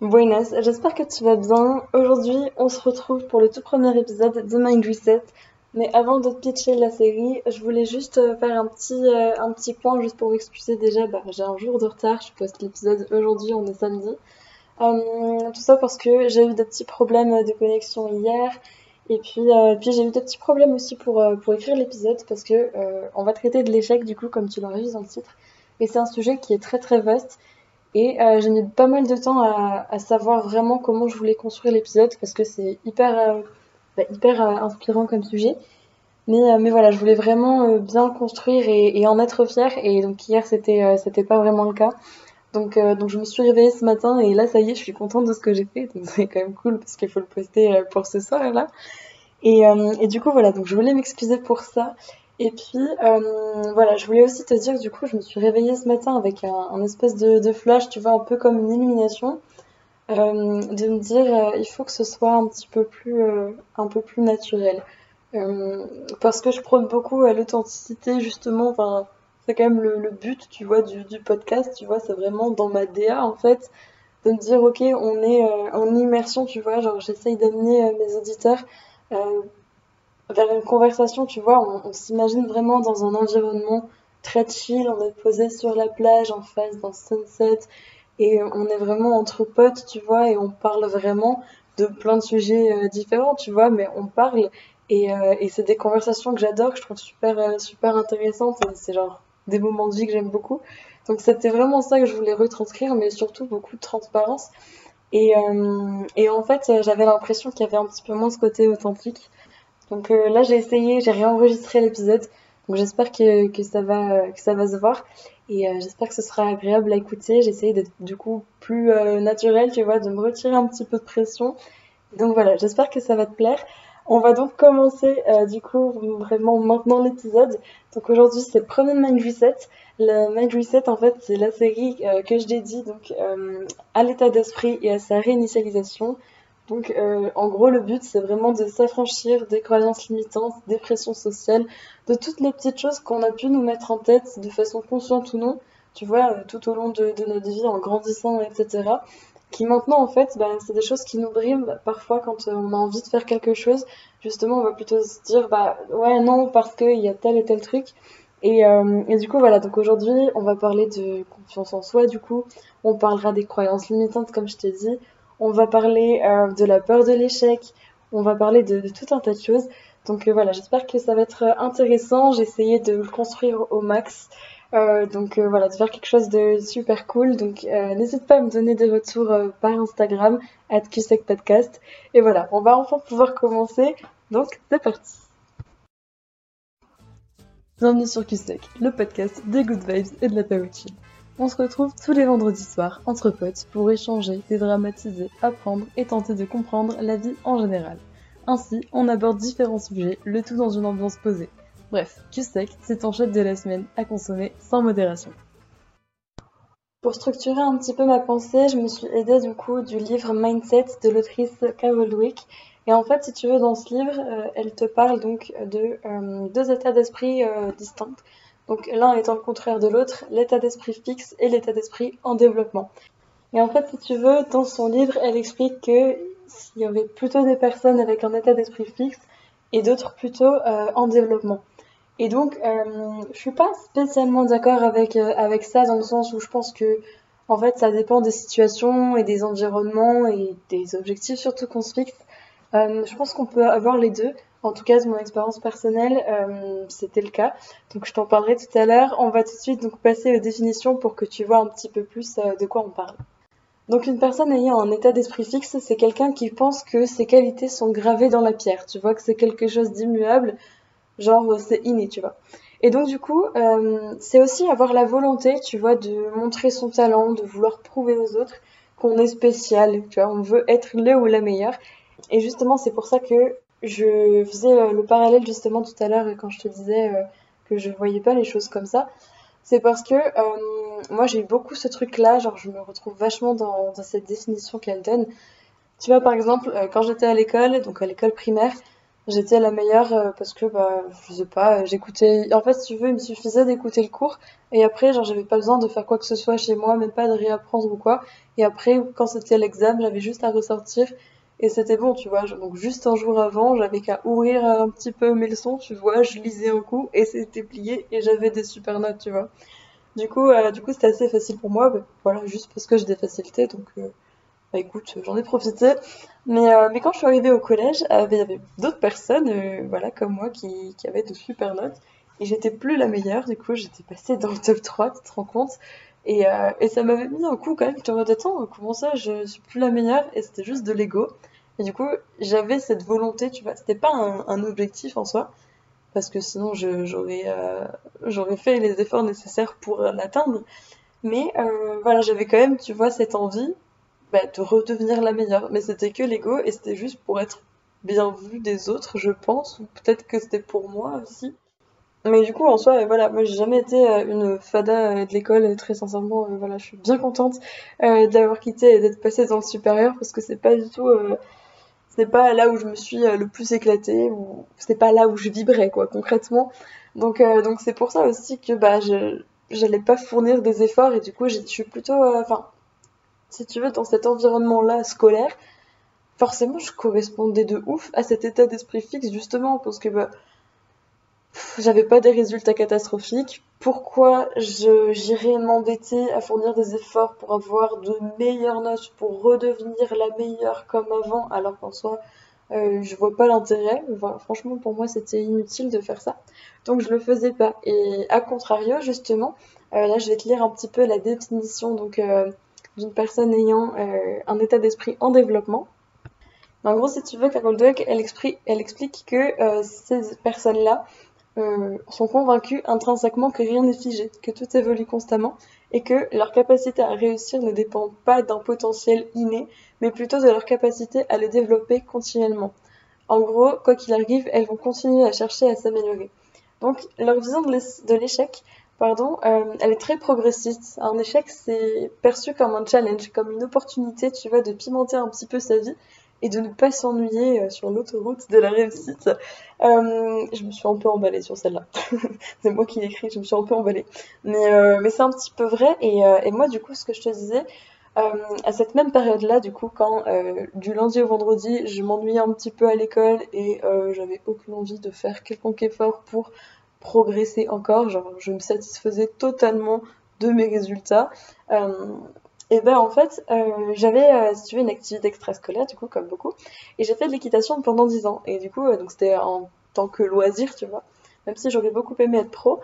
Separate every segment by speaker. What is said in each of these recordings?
Speaker 1: Buenas, j'espère que tu vas bien. Aujourd'hui, on se retrouve pour le tout premier épisode de Mind Reset. Mais avant de pitcher la série, je voulais juste euh, faire un petit, euh, un petit point juste pour excuser déjà, bah, j'ai un jour de retard, je poste l'épisode aujourd'hui, on est samedi. Euh, tout ça parce que j'ai eu des petits problèmes de connexion hier. Et puis, puis j'ai eu des petits problèmes aussi pour, pour écrire l'épisode parce que on va traiter de l'échec du coup comme tu l'aurais vu dans le titre. Et c'est un sujet qui est très très vaste et euh, j'ai mis pas mal de temps à, savoir vraiment comment je voulais construire l'épisode parce que c'est hyper, euh, bah, hyper euh, inspirant comme sujet. Mais, euh, mais voilà, je voulais vraiment bien construire et, et, en être fière. Et donc hier, c'était c'était pas vraiment le cas. Donc, donc je me suis réveillée ce matin et là, ça y est, je suis contente de ce que j'ai fait. Donc c'est quand même cool parce qu'il faut le poster pour ce soir là. Et, et du coup, voilà, donc je voulais m'excuser pour ça. Et puis, euh, voilà, je voulais aussi te dire, du coup, je me suis réveillée ce matin avec un, espèce de, flash, tu vois, un peu comme une illumination, euh, de me dire, euh, il faut que ce soit un petit peu plus, un peu plus naturel. Parce que je prône beaucoup à l'authenticité, justement, enfin, c'est quand même le, le, but, tu vois, du, du podcast, tu vois, c'est vraiment dans ma DA, en fait, de me dire, ok, on est en immersion, tu vois, genre, j'essaye d'amener mes auditeurs vers une conversation, tu vois, on, s'imagine vraiment dans un environnement très chill, on est posé sur la plage en face d'un sunset et on est vraiment entre potes, tu vois, et on parle vraiment de plein de sujets euh, différents, tu vois, mais on parle et, euh, et c'est des conversations que j'adore, que je trouve super euh, super intéressantes, c'est genre des moments de vie que j'aime beaucoup. Donc c'était vraiment ça que je voulais retranscrire, mais surtout beaucoup de transparence. Et en fait, j'avais l'impression qu'il y avait un petit peu moins ce côté authentique. Donc euh, là, j'ai essayé, j'ai réenregistré l'épisode. Donc j'espère que, ça va, que ça va se voir. Et euh, j'espère que ce sera agréable à écouter. J'ai essayé d'être du coup plus euh, naturel, tu vois, de me retirer un petit peu de pression. Donc voilà, j'espère que ça va te plaire. On va donc commencer du coup vraiment maintenant l'épisode. Donc aujourd'hui c'est premier Mind Reset. Le Mind Reset en fait c'est la série que je dédie donc à l'état d'esprit et à sa réinitialisation. Donc, euh, en gros, le but, c'est vraiment de s'affranchir des croyances limitantes, des pressions sociales, de toutes les petites choses qu'on a pu nous mettre en tête de façon consciente ou non, tu vois, euh, tout au long de, notre vie, en grandissant, etc. Qui maintenant, en fait, bah, c'est des choses qui nous briment parfois quand euh, on a envie de faire quelque chose. Justement, on va plutôt se dire, bah ouais, non, parce qu'il y a tel et tel truc. Et, euh, et, du coup, voilà, donc aujourd'hui, on va parler de confiance en soi, du coup, on parlera des croyances limitantes, comme je t'ai dit, on va parler euh, de la peur de l'échec, on va parler de, tout un tas de choses. Donc euh, voilà, j'espère que ça va être intéressant. J'ai essayé de le construire au max. Euh, donc voilà, de faire quelque chose de super cool. Donc n'hésite pas à me donner des retours par Instagram, at Podcast. Et voilà, on va enfin pouvoir commencer. Donc c'est parti. Bienvenue sur QSEC, le podcast des good vibes et de la power. On se retrouve tous les vendredis soirs entre potes pour échanger, dédramatiser, apprendre et tenter de comprendre la vie en général. Ainsi, on aborde différents sujets, le tout dans une ambiance posée. Bref, Q-Sec, c'est ton shot de la semaine à consommer sans modération. Pour structurer un petit peu ma pensée, je me suis aidée du coup du livre Mindset de l'autrice Carol. Et en fait, si tu veux, dans ce livre, euh, elle te parle donc de euh, deux états d'esprit euh, distincts donc l'un étant le contraire de l'autre, l'état d'esprit fixe et l'état d'esprit en développement. Et en fait, si tu veux, dans son livre, elle explique que s'il y avait plutôt des personnes avec un état d'esprit fixe et d'autres plutôt euh, en développement. Et donc, euh, je suis pas spécialement d'accord avec euh, avec ça dans le sens où je pense que en fait, ça dépend des situations et des environnements et des objectifs surtout qu'on se fixe. Euh, je pense qu'on peut avoir les deux. En tout cas, de mon expérience personnelle, euh, c'était le cas. Donc, je t'en parlerai tout à l'heure. On va tout de suite donc passer aux définitions pour que tu vois un petit peu plus euh, de quoi on parle. Donc, une personne ayant un état d'esprit fixe, c'est quelqu'un qui pense que ses qualités sont gravées dans la pierre. Tu vois que c'est quelque chose d'immuable, genre euh, c'est inné, tu vois. Et donc, du coup, euh, c'est aussi avoir la volonté, tu vois, de montrer son talent, de vouloir prouver aux autres qu'on est spécial, tu vois, on veut être le ou la meilleure. Et justement, c'est pour ça que je faisais euh, le parallèle justement tout à l'heure quand je te disais euh, que je voyais pas les choses comme ça. C'est parce que euh, moi j'ai eu beaucoup ce truc-là, genre je me retrouve vachement dans, cette définition qu'elle donne. Tu vois par exemple quand j'étais à l'école, donc à l'école primaire, j'étais la meilleure euh, parce que bah je sais pas, j'écoutais en fait si tu veux, il me suffisait d'écouter le cours et après genre j'avais pas besoin de faire quoi que ce soit chez moi, même pas de réapprendre ou quoi. Et après quand c'était l'examen, j'avais juste à ressortir et c'était bon, tu vois. Donc juste un jour avant, j'avais qu'à ouvrir un petit peu mes leçons, tu vois, je lisais un coup et c'était plié et j'avais des super notes, tu vois. Du coup, euh, du coup, c'était assez facile pour moi, bah, voilà, juste parce que j'ai des facilités, donc euh, bah écoute, j'en ai profité. Mais, euh, mais quand je suis arrivée au collège, il y avait d'autres personnes, voilà, comme moi, qui, qui avaient de super notes. Et j'étais plus la meilleure, du coup, j'étais passée dans le top 3, tu te rends compte. Et, et ça m'avait mis un coup quand même, je te mode, attends, comment ça, je suis plus la meilleure? Et c'était juste de l'ego. Et du coup, j'avais cette volonté, tu vois, c'était pas un, objectif en soi, parce que sinon j'aurais euh, j'aurais fait les efforts nécessaires pour l'atteindre. Mais euh, voilà, j'avais quand même, tu vois, cette envie bah, de redevenir la meilleure. Mais c'était que l'ego et c'était juste pour être bien vu des autres, je pense, ou peut-être que c'était pour moi aussi. Mais du coup, en soi, voilà, moi j'ai jamais été euh, une fada de l'école, très sincèrement, voilà, je suis bien contente d'avoir quitté et d'être passée dans le supérieur parce que c'est pas du tout c'est pas là où je me suis euh, le plus éclatée ou c'est pas là où je vibrais quoi concrètement. Donc euh, donc c'est pour ça aussi que bah je j'allais pas fournir des efforts et du coup je suis plutôt euh, enfin si tu veux dans cet environnement là scolaire forcément je correspondais de ouf à cet état d'esprit fixe justement parce que bah j'avais pas des résultats catastrophiques. Pourquoi j'irais m'embêter à fournir des efforts pour avoir de meilleures notes, pour redevenir la meilleure comme avant, alors qu'en soi, euh, je vois pas l'intérêt. franchement, pour moi, c'était inutile de faire ça. Donc, je le faisais pas. Et à contrario, justement, euh, là, je vais te lire un petit peu la définition euh, d'une personne ayant un état d'esprit en développement. En gros, si tu veux, Carol Dweck, elle explique que ces personnes-là euh, sont convaincus intrinsèquement que rien n'est figé, que tout évolue constamment et que leur capacité à réussir ne dépend pas d'un potentiel inné, mais plutôt de leur capacité à le développer continuellement. En gros, quoi qu'il arrive, elles vont continuer à chercher à s'améliorer. Donc, leur vision de l'échec, pardon, euh, elle est très progressiste. Un échec, c'est perçu comme un challenge, comme une opportunité, tu vois, de pimenter un petit peu sa vie et de ne pas s'ennuyer euh, sur l'autoroute de la réussite. Euh, je me suis un peu emballée sur celle-là. c'est moi qui l'écris, je me suis un peu emballée. Mais, euh, mais c'est un petit peu vrai. Et, et, moi, du coup, ce que je te disais, à cette même période-là, du coup, quand du lundi au vendredi, je m'ennuyais un petit peu à l'école et j'avais aucune envie de faire quelconque effort pour progresser encore, genre je me satisfaisais totalement de mes résultats. Et ben en fait, euh, j'avais, euh, une activité extrascolaire, du coup, comme beaucoup, et j'ai fait de l'équitation pendant 10 ans. Et du coup, euh, c'était en tant que loisir, tu vois, même si j'aurais beaucoup aimé être pro.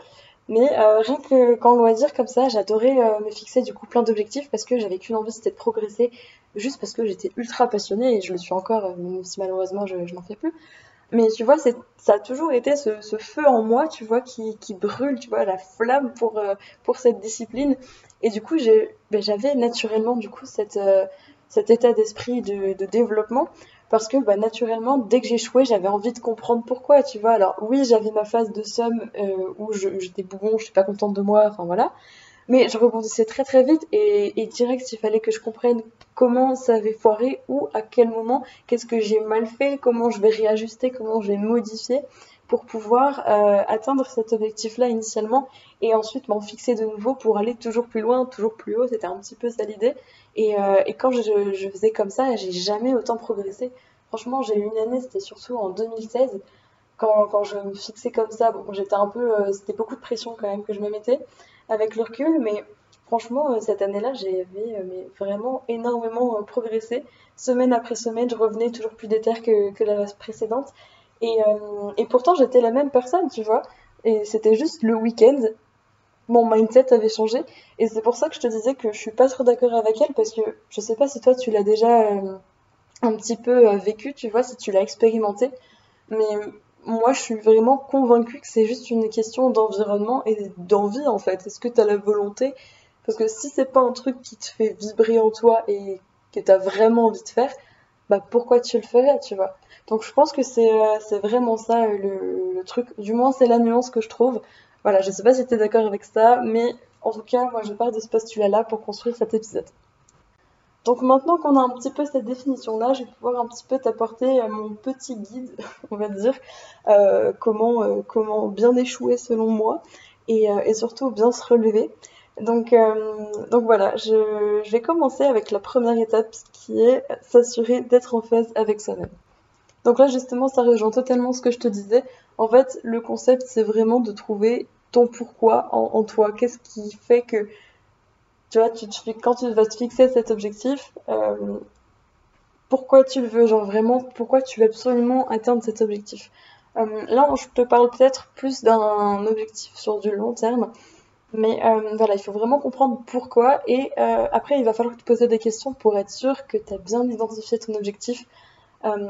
Speaker 1: Mais euh, rien que qu'en loisir comme ça, j'adorais me fixer du coup plein d'objectifs parce que j'avais qu'une envie, c'était de progresser, juste parce que j'étais ultra passionnée et je le suis encore, même si malheureusement je, je n'en fais plus. Mais tu vois, ça a toujours été ce, ce, feu en moi, tu vois, qui, qui brûle, tu vois, la flamme pour, pour cette discipline. Et du coup, ben, j'avais naturellement du coup euh, cet état d'esprit de, développement parce que bah, naturellement, dès que j'échouais, j'avais envie de comprendre pourquoi, tu vois. Alors oui, j'avais ma phase de somme euh, où j'étais bougon, je suis pas contente de moi, enfin voilà. Mais je rebondissais très très vite et, et direct, il fallait que je comprenne comment ça avait foiré ou à quel moment, qu'est-ce que j'ai mal fait, comment je vais réajuster, comment je vais modifier pour pouvoir euh, atteindre cet objectif-là initialement et ensuite m'en fixer de nouveau pour aller toujours plus loin, toujours plus haut. C'était un petit peu ça l'idée. Et, euh, quand je, je, faisais comme ça, j'ai jamais autant progressé. Franchement, j'ai eu une année, c'était surtout en 2016, quand, quand je me fixais comme ça. Bon, j'étais un peu, euh, c'était beaucoup de pression quand même que je me mettais avec le recul, mais franchement, cette année-là, j'avais mais vraiment énormément progressé. Semaine après semaine, je revenais toujours plus déter que, que la précédente. Et, euh, et pourtant, j'étais la même personne, tu vois. Et c'était juste le week-end, mon mindset avait changé. Et c'est pour ça que je te disais que je suis pas trop d'accord avec elle, parce que je sais pas si toi tu l'as déjà euh, un petit peu euh, vécu, tu vois, si tu l'as expérimenté. Mais moi, je suis vraiment convaincue que c'est juste une question d'environnement et d'envie, en fait. Est-ce que tu as la volonté? Parce que si c'est pas un truc qui te fait vibrer en toi et que tu as vraiment envie de faire, bah pourquoi tu le ferais, tu vois? Donc je pense que c'est euh, vraiment ça euh, le, truc. Du moins, c'est la nuance que je trouve. Voilà, je sais pas si tu d'accord avec ça, mais en tout cas, moi je pars de ce postulat-là pour construire cet épisode. Donc maintenant qu'on a un petit peu cette définition-là, je vais pouvoir un petit peu t'apporter euh, mon petit guide, on va dire, euh, comment, euh, comment bien échouer selon moi et, surtout bien se relever. Donc, donc voilà, je, vais commencer avec la première étape qui est s'assurer d'être en phase avec soi-même. Donc là justement ça rejoint totalement ce que je te disais. En fait le concept c'est vraiment de trouver ton pourquoi en toi. Qu'est-ce qui fait que tu vois, tu quand tu vas te fixer cet objectif, euh, pourquoi tu le veux, genre vraiment, pourquoi tu veux absolument atteindre cet objectif? Euh, là, je te parle peut-être plus d'un objectif sur du long terme, mais euh, voilà, il faut vraiment comprendre pourquoi, et après, il va falloir te poser des questions pour être sûr que tu as bien identifié ton objectif,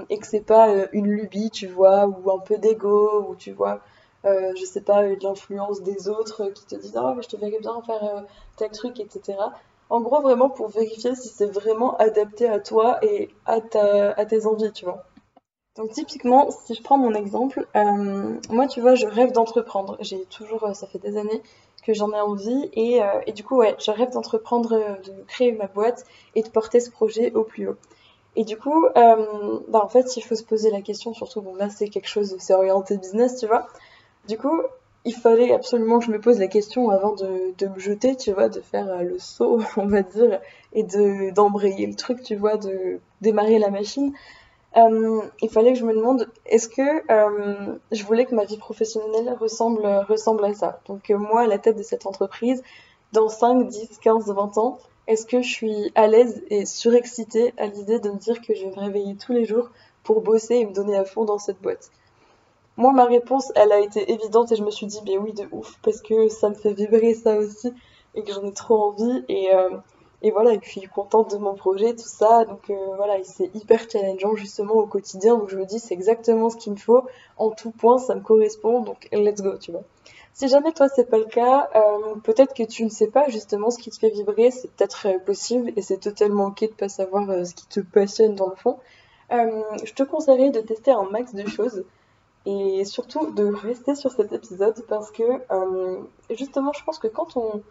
Speaker 1: et que c'est pas une lubie, tu vois, ou un peu d'ego, ou tu vois, euh, je sais pas, de l'influence des autres qui te disent Ah, mais je te verrais bien faire euh, tel truc, etc. En gros, vraiment pour vérifier si c'est vraiment adapté à toi et à, tes envies, tu vois. Donc typiquement, si je prends mon exemple, euh, moi tu vois, je rêve d'entreprendre. J'ai toujours, ça fait des années que j'en ai envie et, du coup ouais, je rêve d'entreprendre, de créer ma boîte et de porter ce projet au plus haut. Et du coup, bah en fait, il faut se poser la question, surtout bon là c'est quelque chose, c'est orienté business, tu vois. Du coup, il fallait absolument que je me pose la question avant de, me jeter, tu vois, de faire euh, le saut, on va dire, et de d'embrayer le truc, tu vois, de démarrer la machine. Euh, il fallait que je me demande, est-ce que euh, je voulais que ma vie professionnelle ressemble, ressemble à ça? Donc moi, à la tête de cette entreprise, dans 5, 10, 15, 20 ans, est-ce que je suis à l'aise et surexcitée à l'idée de me dire que je vais me réveiller tous les jours pour bosser et me donner à fond dans cette boîte? Moi, ma réponse, elle a été évidente et je me suis dit, ben oui, de ouf, parce que ça me fait vibrer ça aussi et que j'en ai trop envie. Et, euh, et voilà, et puis contente de mon projet, tout ça. Donc euh, voilà, c'est hyper challengeant justement au quotidien. Donc je me dis, c'est exactement ce qu'il me faut. En tout point, ça me correspond. Donc let's go, tu vois. Si jamais toi c'est pas le cas, euh, peut-être que tu ne sais pas justement ce qui te fait vibrer, c'est peut-être possible et c'est totalement ok de pas savoir ce qui te passionne dans le fond. je te conseillerais de tester un max de choses et surtout de rester sur cet épisode parce que euh, justement je pense que quand on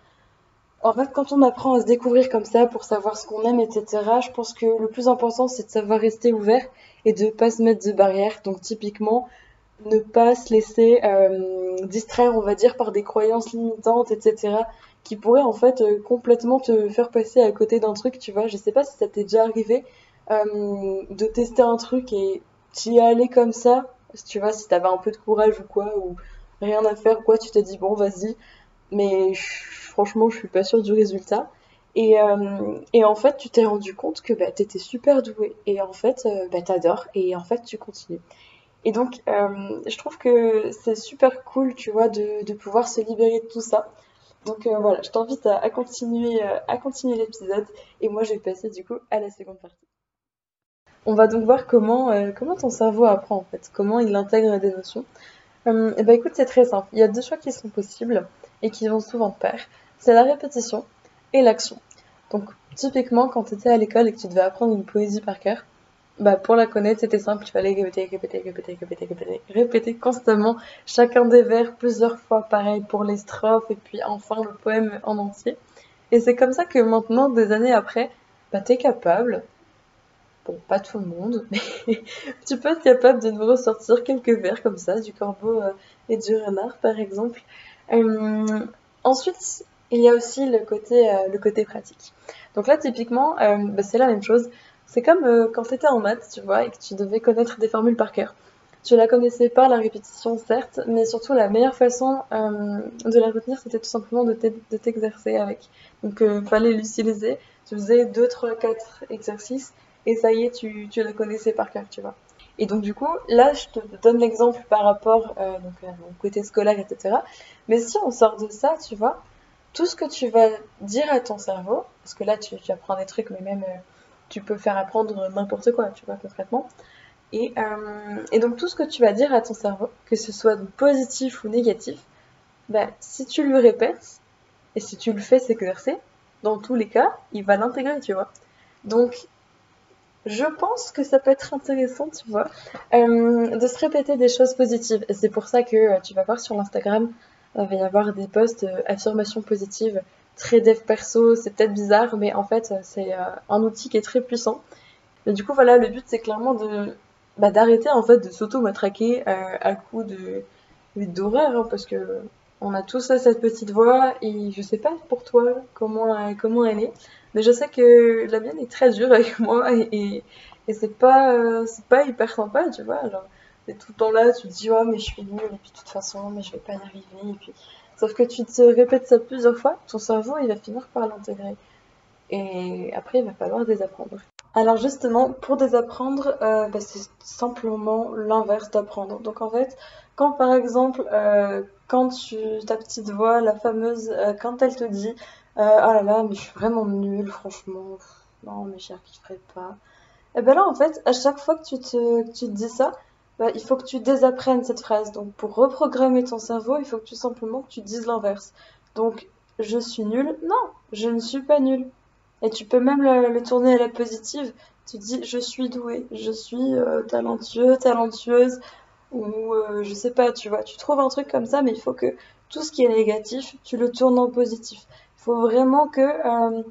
Speaker 1: en fait quand on apprend à se découvrir comme ça pour savoir ce qu'on aime etc je pense que le plus important c'est de savoir rester ouvert et de pas se mettre de barrières. Donc typiquement ne pas se laisser euh, distraire on va dire par des croyances limitantes etc qui pourraient en fait euh, complètement te faire passer à côté d'un truc tu vois. Je sais pas si ça t'est déjà arrivé de tester un truc et t'y aller comme ça tu vois, si t'avais un peu de courage ou quoi, ou rien à faire, quoi, tu te dis bon, vas-y. Mais franchement, je suis pas sûre du résultat. Et, euh, et en fait, tu t'es rendu compte que bah, t'étais super doué. Et en fait, euh, bah, t'adores. Et en fait, tu continues. Et donc, euh, je trouve que c'est super cool, tu vois, de, de pouvoir se libérer de tout ça. Donc euh, voilà, je t'invite à, à, continuer, euh, à continuer l'épisode. Et moi, je vais passer du coup à la seconde partie. On va donc voir comment, euh, comment ton cerveau apprend en fait, comment il intègre des notions. Euh, et eh ben écoute, c'est très simple. Il y a deux choix qui sont possibles et qui vont souvent de pair. C'est la répétition et l'action. Donc typiquement, quand tu étais à l'école et que tu devais apprendre une poésie par cœur, bah pour la connaître, c'était simple, il fallait répéter, répéter, répéter, répéter, répéter, répéter constamment chacun des vers plusieurs fois, pareil pour les strophes et puis enfin le poème en entier. Et c'est comme ça que maintenant, des années après, bah t'es capable bon, pas tout le monde, mais tu peux être capable de nous ressortir quelques vers comme ça, du corbeau euh, et du renard par exemple. Euh, ensuite, il y a aussi le côté, euh, pratique. Donc là, typiquement, bah, c'est la même chose. C'est comme quand tu étais en maths, tu vois, et que tu devais connaître des formules par cœur. Tu la connaissais par la répétition, certes, mais surtout la meilleure façon de la retenir, c'était tout simplement de t'exercer avec. Donc, fallait l'utiliser. Tu faisais 2, 3, 4 exercices et ça y est, tu, tu la connaissais par cœur, tu vois. Et donc du coup, là, je te donne l'exemple par rapport euh, donc, à mon côté scolaire, etc. Mais si on sort de ça, tu vois, tout ce que tu vas dire à ton cerveau, parce que là, tu, apprends des trucs, mais même euh, tu peux faire apprendre n'importe quoi, tu vois, concrètement. Et, euh, et, donc tout ce que tu vas dire à ton cerveau, que ce soit positif ou négatif, bah, si tu lui répètes, et si tu le fais s'exercer, dans tous les cas, il va l'intégrer, tu vois. Donc je pense que ça peut être intéressant, tu vois, euh, de se répéter des choses positives. C'est pour ça que euh, tu vas voir sur l'Instagram, il va y avoir des posts euh, affirmations positives très dev perso, c'est peut-être bizarre, mais en fait, c'est un outil qui est très puissant. Et du coup, voilà, le but, c'est clairement de bah, d'arrêter en fait de s'auto-matraquer à, coup de d'horreur, hein, parce que on a tous cette petite voix et je sais pas pour toi comment, euh, comment elle est, mais je sais que la mienne est très dure avec moi et, c'est pas, euh, pas hyper sympa, tu vois. Genre, t'es tout le temps là, tu te dis, oh, mais je suis nulle, et puis de toute façon, mais je vais pas y arriver, et puis. Sauf que tu te répètes ça plusieurs fois, ton cerveau il va finir par l'intégrer. Et après, il va falloir désapprendre. Alors justement, pour désapprendre, euh, bah, c'est simplement l'inverse d'apprendre. Donc en fait, quand par exemple, euh, quand tu, ta petite voix, la fameuse, quand elle te dit Ah là là, mais je suis vraiment nulle, franchement, non, mais j'y arriverai pas. Et ben là, en fait, à chaque fois que tu te, dis ça, bah, il faut que tu désapprennes cette phrase. Donc pour reprogrammer ton cerveau, il faut que tu simplement tu dises l'inverse. Donc je suis nulle, non, je ne suis pas nulle. Et tu peux même le, tourner à la positive. Tu dis je suis doué, je suis euh, talentueux, talentueuse, ou euh, je sais pas, tu vois. Tu trouves un truc comme ça, mais il faut que tout ce qui est négatif, tu le tournes en positif. Faut vraiment que euh,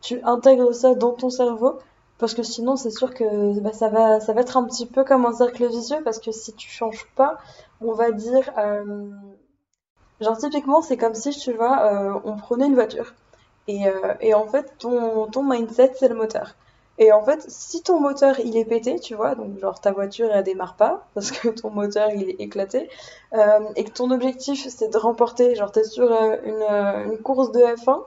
Speaker 1: tu intègres ça dans ton cerveau, parce que sinon c'est sûr que bah, ça, va, être un petit peu comme un cercle vicieux, parce que si tu changes pas, on va dire... genre typiquement c'est comme si, tu vois, on prenait une voiture. Et, euh, en fait, ton mindset, c'est le moteur. Et en fait, si ton moteur il est pété, tu vois, donc genre ta voiture elle démarre pas parce que ton moteur il est éclaté, euh, et que ton objectif c'est de remporter, genre t'es sur euh, une, euh, une, course de F1,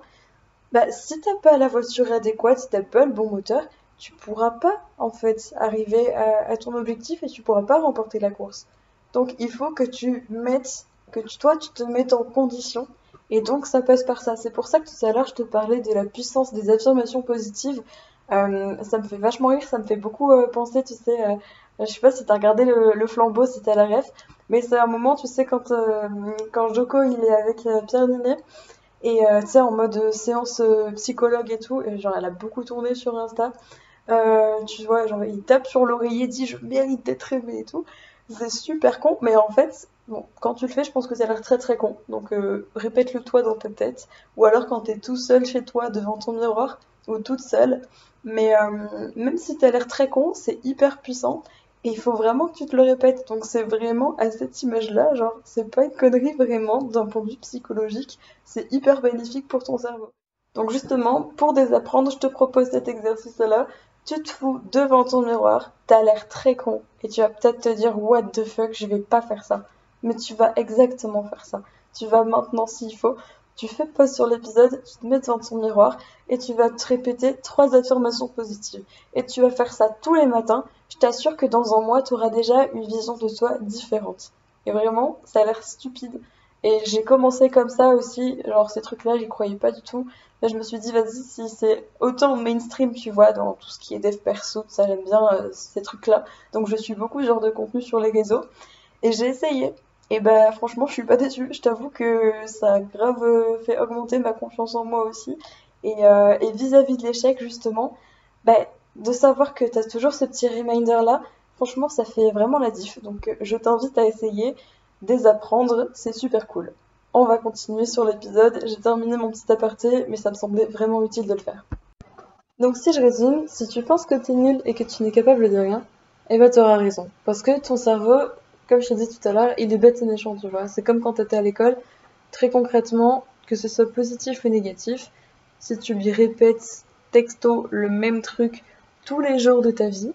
Speaker 1: bah si t'as pas la voiture adéquate, si t'as pas le bon moteur, tu pourras pas en fait arriver à, ton objectif et tu pourras pas remporter la course. Donc il faut que tu mettes, que tu, toi tu te mettes en condition et donc ça passe par ça. C'est pour ça que tout à l'heure je te parlais de la puissance des affirmations positives. Euh, ça me fait vachement rire, ça me fait beaucoup euh, penser, tu sais, euh, je sais pas si t'as regardé le, flambeau, si t'as la ref, mais c'est un moment, tu sais, quand, quand Joko il est avec Pierre Ninet, et tu sais, en mode séance psychologue et tout, et genre elle a beaucoup tourné sur Insta, tu vois, genre il tape sur l'oreiller, dit je mérite d'être aimé et tout, c'est super con, mais en fait, Bon, quand tu le fais, je pense que ça a l'air très très con. Donc répète-le toi dans ta tête. Ou alors quand tu es tout seul chez toi devant ton miroir, ou toute seule. Mais euh, même si tu as l'air très con, c'est hyper puissant. Et il faut vraiment que tu te le répètes. Donc c'est vraiment à cette image-là, genre, c'est pas une connerie vraiment d'un point de vue psychologique. C'est hyper bénéfique pour ton cerveau. Donc justement, pour désapprendre, je te propose cet exercice-là. Tu te fous devant ton miroir, t'as l'air très con, et tu vas peut-être te dire What the fuck, je vais pas faire ça mais tu vas exactement faire ça. Tu vas maintenant, s'il faut, tu fais pause sur l'épisode, tu te mets devant ton miroir et tu vas te répéter trois affirmations positives. Et tu vas faire ça tous les matins. Je t'assure que dans un mois, tu auras déjà une vision de toi différente. Et vraiment, ça a l'air stupide. Et j'ai commencé comme ça aussi, genre ces trucs-là, j'y croyais pas du tout. Là, je me suis dit, vas-y, si c'est autant mainstream, tu vois, dans tout ce qui est dev perso, ça j'aime bien euh, ces trucs-là. Donc je suis beaucoup genre de contenu sur les réseaux. Et j'ai essayé. Et bah franchement, je suis pas déçue. Je t'avoue que ça a grave euh, fait augmenter ma confiance en moi aussi. Et, euh, et vis-à-vis de l'échec, justement, bah, de savoir que tu as toujours ce petit reminder-là, franchement, ça fait vraiment la diff. Donc je t'invite à essayer, désapprendre, c'est super cool. On va continuer sur l'épisode. J'ai terminé mon petit aparté, mais ça me semblait vraiment utile de le faire. Donc si je résume, si tu penses que tu es nul et que tu n'es capable de rien, eh ben auras raison. Parce que ton cerveau, comme je t'ai dit tout à l'heure, il est bête et méchant, tu vois. C'est comme quand tu étais à l'école. Très concrètement, que ce soit positif ou négatif, si tu lui répètes texto le même truc tous les jours de ta vie,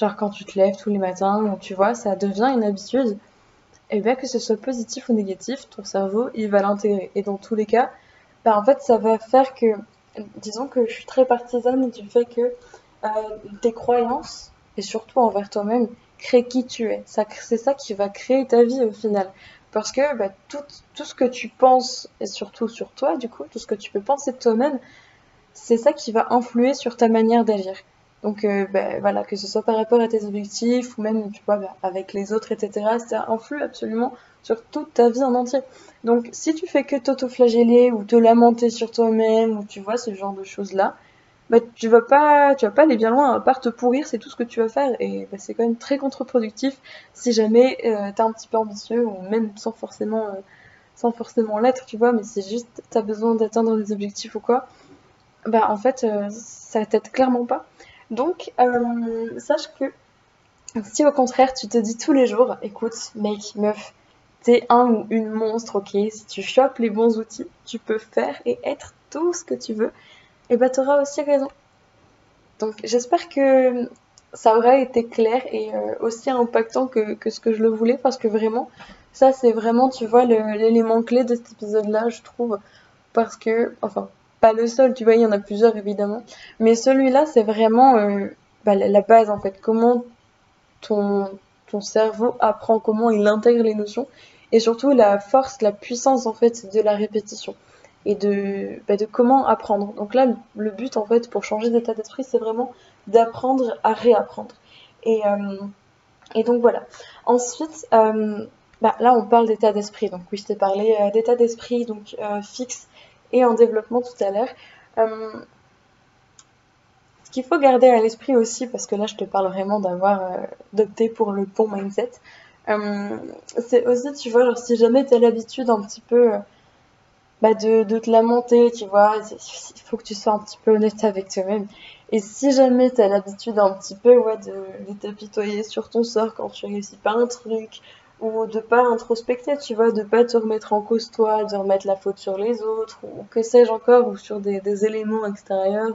Speaker 1: genre quand tu te lèves tous les matins, tu vois, ça devient une habitude, et bien que ce soit positif ou négatif, ton cerveau, il va l'intégrer. Et dans tous les cas, bah, en fait, ça va faire que, disons que je suis très partisane du fait que euh, tes croyances, et surtout envers toi-même, crée qui tu es. C'est ça qui va créer ta vie au final. Parce que bah, tout, tout, ce que tu penses, et surtout sur toi, du coup, tout ce que tu peux penser de toi-même, c'est ça qui va influer sur ta manière d'agir. Donc euh, bah, voilà, que ce soit par rapport à tes objectifs ou même tu vois, bah, avec les autres, etc., ça influe absolument sur toute ta vie en entier. Donc si tu fais que t'auto-flageller ou te lamenter sur toi-même ou tu vois ce genre de choses-là, bah, tu vas pas, tu vas pas aller bien loin, à part te pourrir, c'est tout ce que tu vas faire, et bah, c'est quand même très contre-productif si jamais euh, t'es un petit peu ambitieux, ou même sans forcément, euh, sans forcément l'être, tu vois, mais c'est juste t'as besoin d'atteindre des objectifs ou quoi, bah en fait euh, ça t'aide clairement pas. Donc euh, sache que si au contraire tu te dis tous les jours, écoute mec, meuf, t'es un ou une monstre, ok, si tu chopes les bons outils, tu peux faire et être tout ce que tu veux, et bah t'auras aussi raison. Donc j'espère que ça aura été clair et euh, aussi impactant que, que, ce que je le voulais parce que vraiment, ça c'est vraiment, tu vois, l'élément clé de cet épisode-là, je trouve. Parce que, enfin, pas le seul, tu vois, il y en a plusieurs évidemment. Mais celui-là, c'est vraiment euh, bah, la base en fait. Comment ton, ton cerveau apprend, comment il intègre les notions. Et surtout la force, la puissance en fait de la répétition et de, bah, de comment apprendre. Donc là, le but en fait pour changer d'état d'esprit, c'est vraiment d'apprendre à réapprendre. Et, euh, donc voilà. Ensuite, euh, bah, là on parle d'état d'esprit. Donc oui, je t'ai parlé euh, d'état d'esprit donc fixe et en développement tout à l'heure. ce qu'il faut garder à l'esprit aussi, parce que là je te parle vraiment d'avoir d'opter pour le bon mindset, c'est aussi, tu vois, si jamais tu as l'habitude un petit peu bah, de, de te lamenter, tu vois. Il faut que tu sois un petit peu honnête avec toi-même. Et si jamais tu as l'habitude un petit peu de, de t'apitoyer sur ton sort quand tu réussis pas un truc, ou de pas introspecter, tu vois, de pas te remettre en cause toi, de remettre la faute sur les autres, ou que sais-je encore, ou sur des, des éléments extérieurs,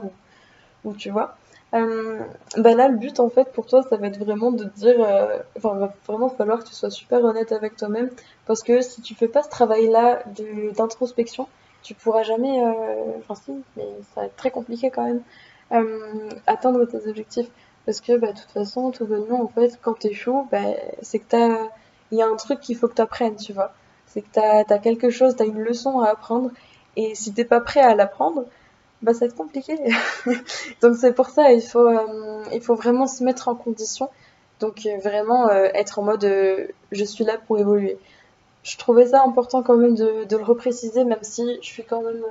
Speaker 1: ou tu vois. Euh, bah là, le but en fait pour toi, ça va être vraiment de dire, euh, enfin, va vraiment falloir que tu sois super honnête avec toi-même, parce que si tu fais pas ce travail-là d'introspection, tu pourras jamais, euh, enfin si, mais ça va être très compliqué quand même, euh, atteindre tes objectifs, parce que bah, de toute façon, tout bonnement, en fait, quand t'échoues, bah, c'est que t'as, il y a un truc qu'il faut que t'apprennes, tu vois, c'est que t'as as quelque chose, t'as une leçon à apprendre, et si t'es pas prêt à l'apprendre, bah ça va être compliqué. Donc c'est pour ça, il faut, euh, il faut vraiment se mettre en condition. Donc euh, vraiment euh, être en mode je suis là pour évoluer. Je trouvais ça important quand même de, de le repréciser, même si je suis quand même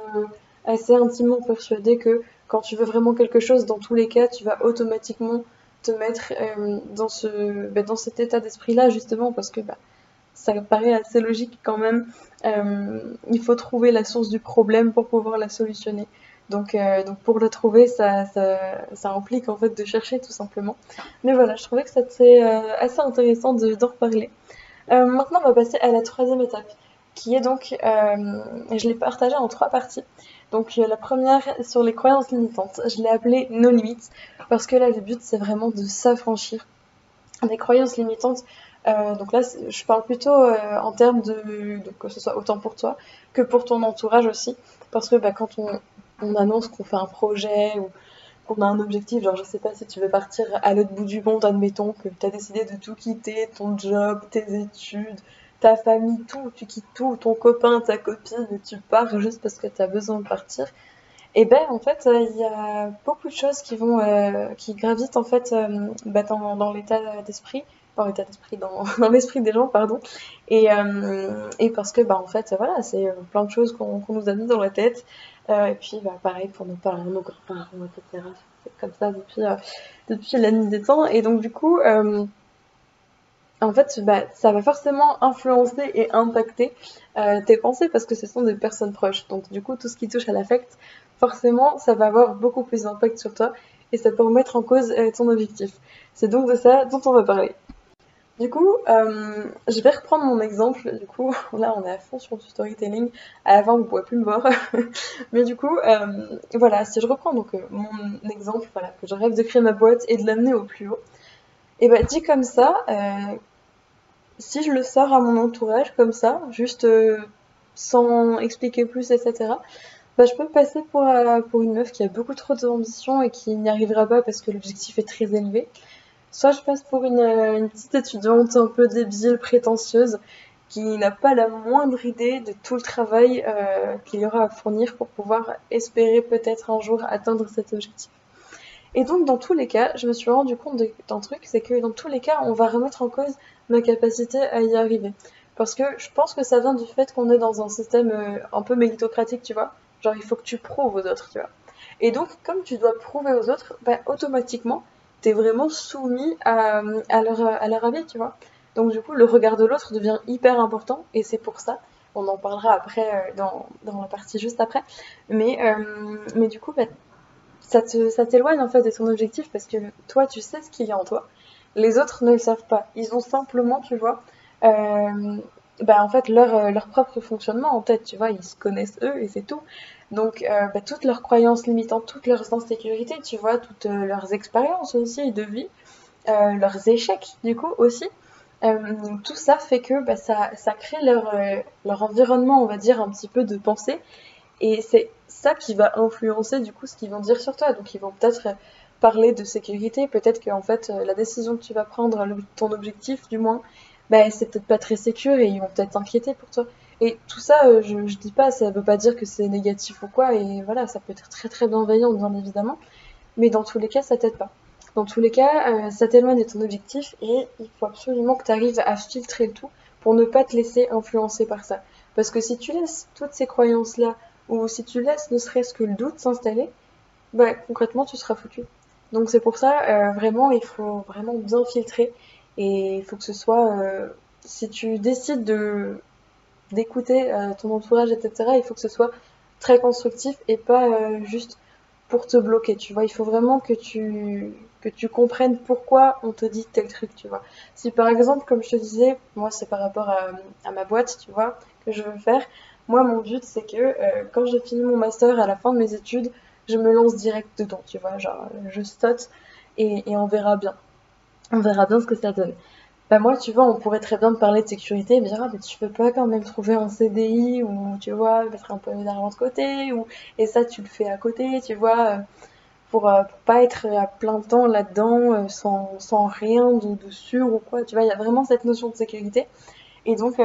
Speaker 1: assez intimement persuadée que quand tu veux vraiment quelque chose, dans tous les cas, tu vas automatiquement te mettre bah, dans cet état d'esprit-là, justement, parce que bah, ça paraît assez logique quand même. il faut trouver la source du problème pour pouvoir la solutionner. Donc, euh, donc pour le trouver, ça, implique en fait de chercher tout simplement. Mais voilà, je trouvais que c'était euh, assez intéressant d'en reparler. Euh, maintenant, on va passer à la troisième étape, qui est donc, je l'ai partagée en trois parties. Donc la première sur les croyances limitantes, je l'ai appelée nos limites, parce que là le but c'est vraiment de s'affranchir des croyances limitantes. Donc là, je parle plutôt en termes de, de, que ce soit autant pour toi que pour ton entourage aussi, parce que bah, quand on, on annonce qu'on fait un projet ou qu'on a un objectif, genre je sais pas si tu veux partir à l'autre bout du monde, admettons que tu as décidé de tout quitter, ton job, tes études, ta famille, tout, tu quittes tout, ton copain, ta copine, tu pars juste parce que tu as besoin de partir. Et ben en fait, il y a beaucoup de choses qui vont, euh, qui gravitent en fait euh, bah, dans, l'état d'esprit, dans d'esprit, dans, l'esprit des gens, pardon. Et, euh, parce que bah en fait, voilà, c'est plein de choses qu'on qu'on nous a mis dans la tête. Euh, et puis, bah, pareil pour nos parents, nos grands-parents, etc. C'est comme ça depuis, euh, depuis la nuit des temps. Et donc, du coup, euh, en fait, bah, ça va forcément influencer et impacter euh, tes pensées parce que ce sont des personnes proches. Donc, du coup, tout ce qui touche à l'affect, forcément, ça va avoir beaucoup plus d'impact sur toi et ça peut remettre en cause ton objectif. C'est donc de ça dont on va parler. Du coup, euh, je vais reprendre mon exemple. Du coup, là, on est à fond sur du storytelling. Avant, vous ne pouvez plus me voir. Mais du coup, euh, voilà, si je reprends donc euh, mon exemple, voilà, que je rêve de créer ma boîte et de l'amener au plus haut. Et bah, dit comme ça, si je le sors à mon entourage comme ça, juste sans expliquer plus, etc., bah, je peux passer pour, pour une meuf qui a beaucoup trop d'ambition et qui n'y arrivera pas parce que l'objectif est très élevé. Soit je passe pour une, euh, une petite étudiante un peu débile, prétentieuse, qui n'a pas la moindre idée de tout le travail euh, qu'il y aura à fournir pour pouvoir espérer peut-être un jour atteindre cet objectif. Et donc dans tous les cas, je me suis rendu compte d'un truc, c'est que dans tous les cas, on va remettre en cause ma capacité à y arriver. Parce que je pense que ça vient du fait qu'on est dans un système euh, un peu méritocratique, tu vois. Genre il faut que tu prouves aux autres, tu vois. Et donc comme tu dois prouver aux autres, bah, automatiquement, t'es vraiment soumis à, leur, à leur avis, tu vois. Donc du coup, le regard de l'autre devient hyper important et c'est pour ça on en parlera après dans, dans, la partie juste après. Mais, mais du coup, bah, ça t'éloigne en fait de ton objectif parce que toi, tu sais ce qu'il y a en toi. Les autres ne le savent pas. Ils ont simplement, tu vois, euh, bah, en fait, leur, euh, leur propre fonctionnement en tête, tu vois, ils se connaissent eux et c'est tout. Donc, euh, bah, toutes leurs croyances limitantes, toutes leurs insécurités, tu vois, toutes euh, leurs expériences aussi de vie, euh, leurs échecs, du coup, aussi. tout ça fait que bah, ça, crée leur, environnement, on va dire, un petit peu de pensée. Et c'est ça qui va influencer, du coup, ce qu'ils vont dire sur toi. Donc, ils vont peut-être parler de sécurité, peut-être que en fait, la décision que tu vas prendre, ton objectif, du moins, bah, c'est peut-être pas très sécure et ils vont peut-être s'inquiéter pour toi. Et tout ça, euh, je, je dis pas, ça veut pas dire que c'est négatif ou quoi, et voilà, ça peut être très très bienveillant, bien évidemment, mais dans tous les cas, ça t'aide pas. Dans tous les cas, euh, ça t'éloigne de ton objectif et il faut absolument que tu arrives à filtrer le tout pour ne pas te laisser influencer par ça. Parce que si tu laisses toutes ces croyances-là, ou si tu laisses ne serait-ce que le doute s'installer, bah concrètement tu seras foutu. Donc c'est pour ça, euh, vraiment, il faut vraiment bien filtrer et il faut que ce soit, si tu décides de d'écouter euh, ton entourage, etc., il faut que ce soit très constructif et pas euh, juste pour te bloquer, tu vois. Il faut vraiment que tu, que tu comprennes pourquoi on te dit tel truc, tu vois. Si par exemple, comme je te disais, moi c'est par rapport à, ma boîte, tu vois, que je veux faire, moi mon but c'est que euh, quand j'ai fini mon master à la fin de mes études, je me lance direct dedans, tu vois, genre je saute et, et on verra bien on verra bien ce que ça donne. Bah moi, tu vois, on pourrait très bien me parler de sécurité et me dire, ah, mais tu peux pas quand même trouver un CDI ou, tu vois, mettre un peu d'argent de côté, et ça, tu le fais à côté, tu vois, euh, pour, euh, pour pas être à plein temps là-dedans, euh, sans, sans rien de, de, sûr ou quoi, tu vois, il y a vraiment cette notion de sécurité. Et donc,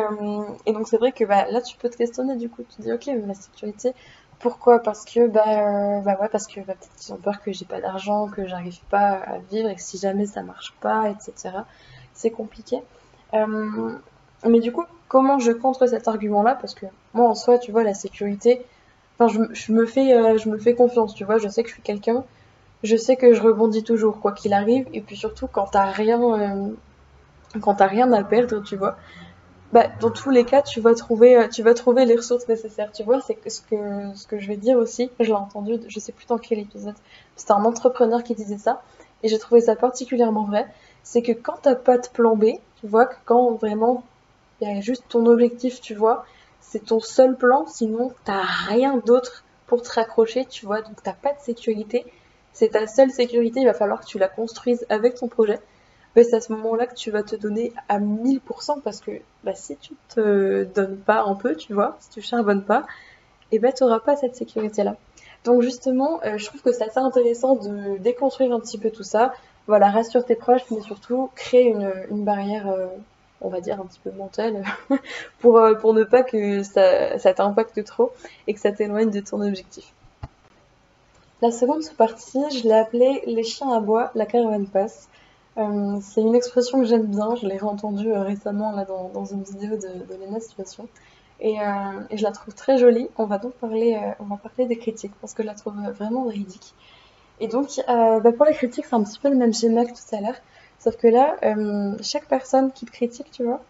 Speaker 1: et donc c'est vrai que bah, là, tu peux te questionner, du coup, tu te dis, ok, mais la sécurité, pourquoi? Parce que bah, euh, bah ouais, parce que bah, peut-être qu'ils ont peur que j'ai pas d'argent, que j'arrive pas à vivre et que si jamais ça marche pas, etc. C'est compliqué. Euh, mais du coup, comment je contre cet argument-là? Parce que moi en soi, tu vois, la sécurité, enfin, je, me fais, euh, je me fais confiance, tu vois. Je sais que je suis quelqu'un, je sais que je rebondis toujours quoi qu'il arrive, et puis surtout quand t'as rien, euh, quand rien à perdre, tu vois bah, dans tous les cas, tu vas trouver, tu vas trouver les ressources nécessaires. Tu vois, c'est ce que, ce que je vais dire aussi. Je l'ai entendu, je sais plus dans quel épisode. C'était un entrepreneur qui disait ça. Et j'ai trouvé ça particulièrement vrai. C'est que quand t'as pas de plan B, tu vois, que quand vraiment il y a juste ton objectif, tu vois, c'est ton seul plan, sinon t'as rien d'autre pour te raccrocher, tu vois, donc t'as pas de sécurité. C'est ta seule sécurité, il va falloir que tu la construises avec ton projet c'est à ce moment-là que tu vas te donner à 1000% parce que bah, si tu te donnes pas un peu, tu vois, si tu charbonnes pas, et eh ben n'auras pas cette sécurité-là. Donc justement, euh, je trouve que c'est assez intéressant de déconstruire un petit peu tout ça. Voilà, rassure tes proches, mais surtout créer une, barrière, euh, on va dire un petit peu mentale, pour, euh, pour ne pas que ça, t'impacte trop et que ça t'éloigne de ton objectif. La seconde sous-partie, je l'ai appelée les chiens à bois, la caravane passe. Euh, c'est une expression que j'aime bien, je l'ai entendue récemment là, dans, une vidéo de, de Situation. Et, je la trouve très jolie. On va donc parler, on des critiques parce que je la trouve vraiment véridique. Et donc, euh, bah pour les critiques, c'est un petit peu le même schéma que tout à l'heure. Sauf que là, chaque personne qui te critique, tu vois,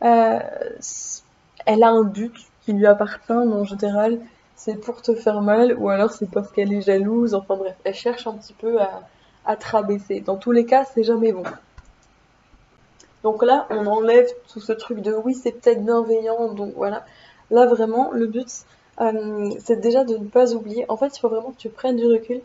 Speaker 1: elle a un but qui lui appartient, en général, c'est pour te faire mal, ou alors c'est parce qu'elle est jalouse. Enfin bref, elle cherche un petit peu à, à te rabaisser. Dans tous les cas, c'est jamais bon. Donc là, on enlève tout ce truc de oui, c'est peut-être bienveillant, donc voilà. Là, vraiment, le but, euh, c'est déjà de ne pas oublier. En fait, il faut vraiment que tu prennes du recul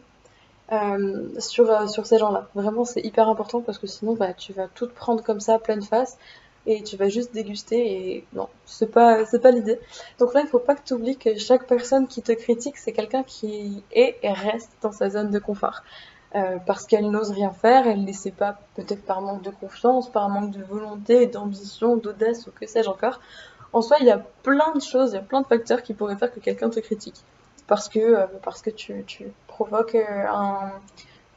Speaker 1: euh, sur, euh, sur ces gens-là. Vraiment, c'est hyper important parce que sinon, bah, tu vas tout prendre comme ça, pleine face, et tu vas juste déguster, et non, c'est pas, pas l'idée. Donc là, il faut pas que tu oublies que chaque personne qui te critique, c'est quelqu'un qui est et reste dans sa zone de confort. Euh, parce qu'elle n'ose rien faire, elle ne sait pas, peut-être par manque de confiance, par manque de volonté, d'ambition, d'audace ou que sais-je encore. En soi, il y a plein de choses, il y a plein de facteurs qui pourraient faire que quelqu'un te critique. Parce que, parce que tu provoques euh, un...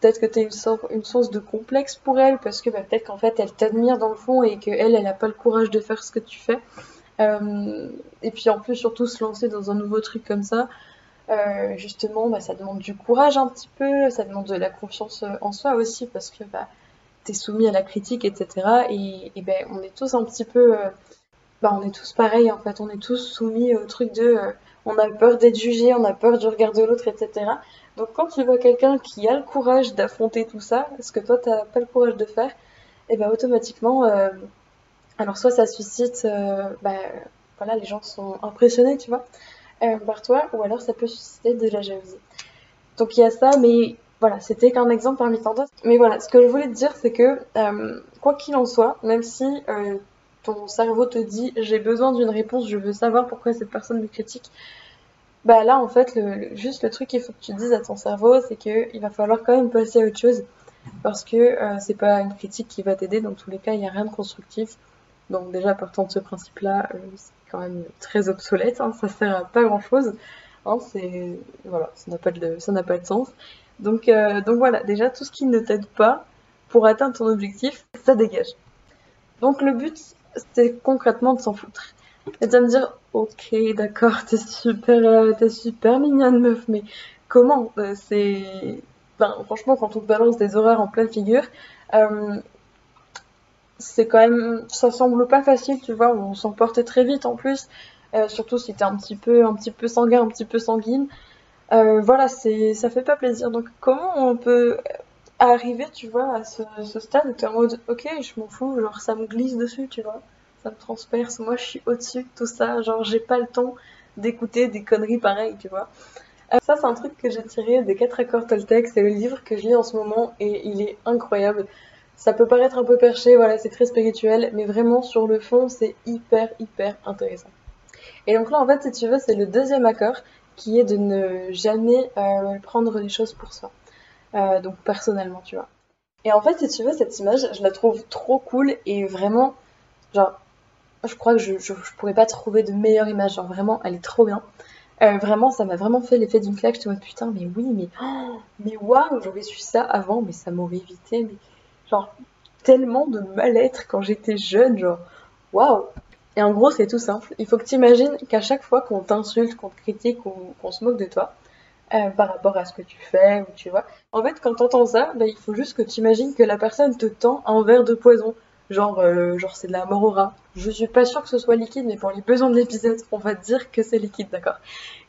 Speaker 1: Peut-être que tu as une, une source de complexe pour elle, parce que bah, peut-être qu'en fait elle t'admire dans le fond et qu'elle, elle n'a pas le courage de faire ce que tu fais. Euh, et puis en plus, surtout se lancer dans un nouveau truc comme ça, euh, justement, bah, ça demande du courage un petit peu, ça demande de la confiance en soi aussi, parce que bah, tu es soumis à la critique, etc. Et, et ben, on est tous un petit peu, bah, on est tous pareils en fait, on est tous soumis au truc de euh, on a peur d'être jugé, on a peur du regard de l'autre, etc. Donc quand tu vois quelqu'un qui a le courage d'affronter tout ça, ce que toi t'as pas le courage de faire, et eh ben automatiquement, euh, alors soit ça suscite, euh, bah, voilà, les gens sont impressionnés, tu vois, par toi, ou alors ça peut susciter de la jalousie. Donc il y a ça, mais voilà, c'était qu'un exemple parmi tant d'autres. Mais voilà, ce que je voulais te dire, c'est que quoi qu'il en soit, même si ton cerveau te dit j'ai besoin d'une réponse, je veux savoir pourquoi cette personne me critique, bah là en fait le, juste le truc qu'il faut que tu dises à ton cerveau c'est qu'il va falloir quand même passer à autre chose. Parce que euh, c'est pas une critique qui va t'aider. Dans tous les cas il n'y a rien de constructif. Donc déjà partant de ce principe là euh, c'est quand même très obsolète hein, ça sert à pas grand chose hein, c'est voilà ça n'a pas de ça n'a pas de sens. Donc euh, donc voilà. Déjà tout ce qui ne t'aide pas pour atteindre ton objectif ça dégage. Donc le but c'est concrètement de s'en foutre. Et de me dire, ok, d'accord, t'es super, euh, super mignonne meuf, mais comment euh, C'est, ben, franchement, quand on te balance des horaires en pleine figure, euh, c'est quand même, ça semble pas facile, tu vois. On s'emporte très vite en plus, surtout si t'es un petit peu, un petit peu sanguin, un petit peu sanguine. voilà, c'est, ça fait pas plaisir. Donc, comment on peut arriver, tu vois, à ce, stade où t'es en mode, ok, je m'en fous, genre ça me glisse dessus, tu vois, ça me transperce, moi je suis au-dessus de tout ça, genre j'ai pas le temps d'écouter des conneries pareilles, tu vois. Euh, ça, c'est un truc que j'ai tiré des 4 accords Toltec, c'est le livre que je lis en ce moment et il est incroyable. Ça peut paraître un peu perché, voilà, c'est très spirituel, mais vraiment sur le fond, c'est hyper, hyper intéressant. Et donc là, en fait, si tu veux, c'est le deuxième accord qui est de ne jamais euh, prendre les choses pour soi. Euh, donc personnellement, tu vois. Et en fait, si tu veux, cette image, je la trouve trop cool et vraiment, genre, je crois que je, je, pourrais pas trouver de meilleure image. Genre, vraiment, elle est trop bien. Euh, vraiment, ça m'a vraiment fait l'effet d'une claque. Je te vois, putain, mais oui, mais, oh, mais waouh, j'aurais su ça avant, mais ça m'aurait évité, genre, tellement de mal-être quand j'étais jeune, genre, waouh. Et en gros, c'est tout simple. Il faut que tu imagines qu'à chaque fois qu'on t'insulte, qu'on te critique qu'on se moque de toi, euh, par rapport à ce que tu fais, ou tu vois. En fait, quand t'entends ça, bah, il faut juste que tu imagines que la personne te tend un verre de poison. Genre, euh, genre c'est de la mort. Je suis pas sûre que ce soit liquide, mais pour les besoins de l'épisode, on va dire que c'est liquide, d'accord?